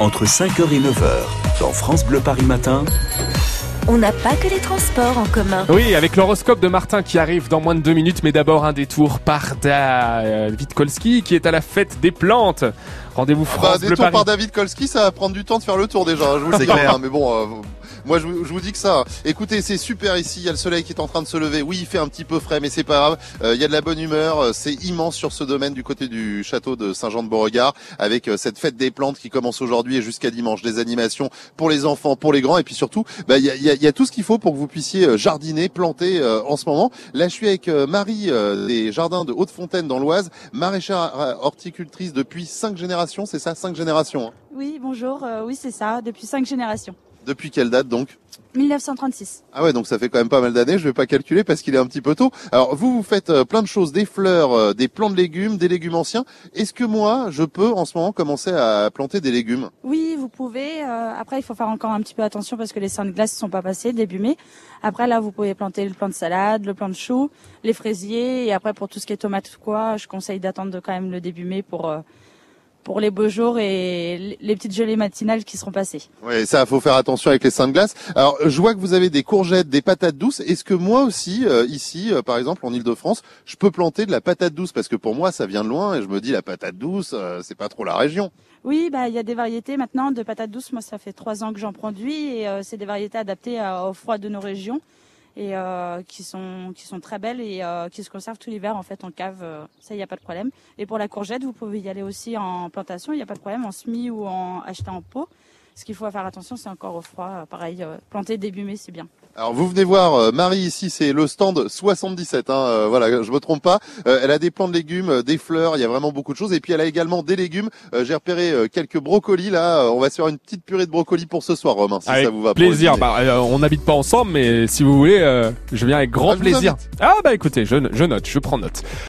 entre 5h et 9h, dans France Bleu Paris Matin. On n'a pas que les transports en commun. Oui, avec l'horoscope de Martin qui arrive dans moins de deux minutes, mais d'abord un détour par David Kolski qui est à la fête des plantes. Rendez-vous Bah, France Bleu tours Paris. par David Kolski, ça va prendre du temps de faire le tour déjà. Je vous le C'est dis, clair. hein, mais bon, euh, moi je, vous- je vous dis que ça. Écoutez, c'est super ici. Il y a le soleil qui est en train de se lever. Oui, il fait un petit peu frais, mais c'est pas grave. Euh, il y a de la bonne humeur. Euh, C'est immense sur ce domaine du côté du château de Saint-Jean-de-Beauregard, avec euh, cette fête des plantes qui commence aujourd'hui et jusqu'à dimanche. Des animations pour les enfants, pour les grands, et puis surtout, bah, il y, a, y a- tout ce qu'il faut pour que vous puissiez jardiner, planter en ce moment. Là, je suis avec Marie des jardins de Haute-Fontaine dans l'Oise, maraîchère horticultrice depuis cinq générations. C'est ça, cinq générations. hein? Oui, bonjour. oui, c'est ça, depuis cinq générations. Depuis quelle date donc 1936. Ah ouais, donc ça fait quand même pas mal d'années. Je vais pas calculer parce qu'il est un petit peu tôt. Alors vous, vous faites euh, plein de choses, des fleurs, euh, des plants de légumes, des légumes anciens. Est-ce que moi, je peux en ce moment commencer à planter des légumes? Oui, vous pouvez. euh, après, il faut faire encore un petit peu attention parce que les seins de glace ne sont pas passés début mai. Après, là, vous pouvez planter le plant de salade, le plant de chou, les fraisiers. Et après, pour tout ce qui est tomates ou quoi, je conseille d'attendre quand même le début mai pour euh, pour les beaux jours et les petites gelées matinales qui seront passées. Ouais, ça, faut faire attention avec les seins de glace. Alors, je vois que vous avez des courgettes, des patates douces. Est-ce que moi aussi, euh, ici, euh, par exemple, en Ile-de-France, je peux planter de la patate douce? Parce que pour moi, ça vient de loin et je me dis la patate douce, euh, c'est pas trop la région. Oui, bah il y a des variétés maintenant de patates douces. Moi, ça fait trois ans que j'en produis et euh, c'est des variétés adaptées à- au froid de nos régions et euh, qui sont qui sont très belles et euh, qui se conservent tout l'hiver en fait en cave. euh, ça, il n'y a pas de problème. Et pour la courgette, vous pouvez y aller aussi en plantation. Il n'y a pas de problème en semis ou en acheter en pot. Ce qu'il faut faire attention, c'est encore au froid. Pareil, euh, planter début mai, c'est bien. Alors vous venez voir euh, Marie ici, c'est le stand 77. Hein, euh, voilà, je me trompe pas. Euh, elle a des plants de légumes, euh, des fleurs, il y a vraiment beaucoup de choses. Et puis elle a également des légumes. Euh, J'ai repéré euh, quelques brocolis là. Euh, on va se faire une petite purée de brocolis pour ce soir, Romain, si Avec ça vous va. plaisir. Bah, euh, on n'habite pas ensemble, mais si vous voulez, euh, je viens avec grand Ah, plaisir. Ah bah écoutez, je, je note, je prends note.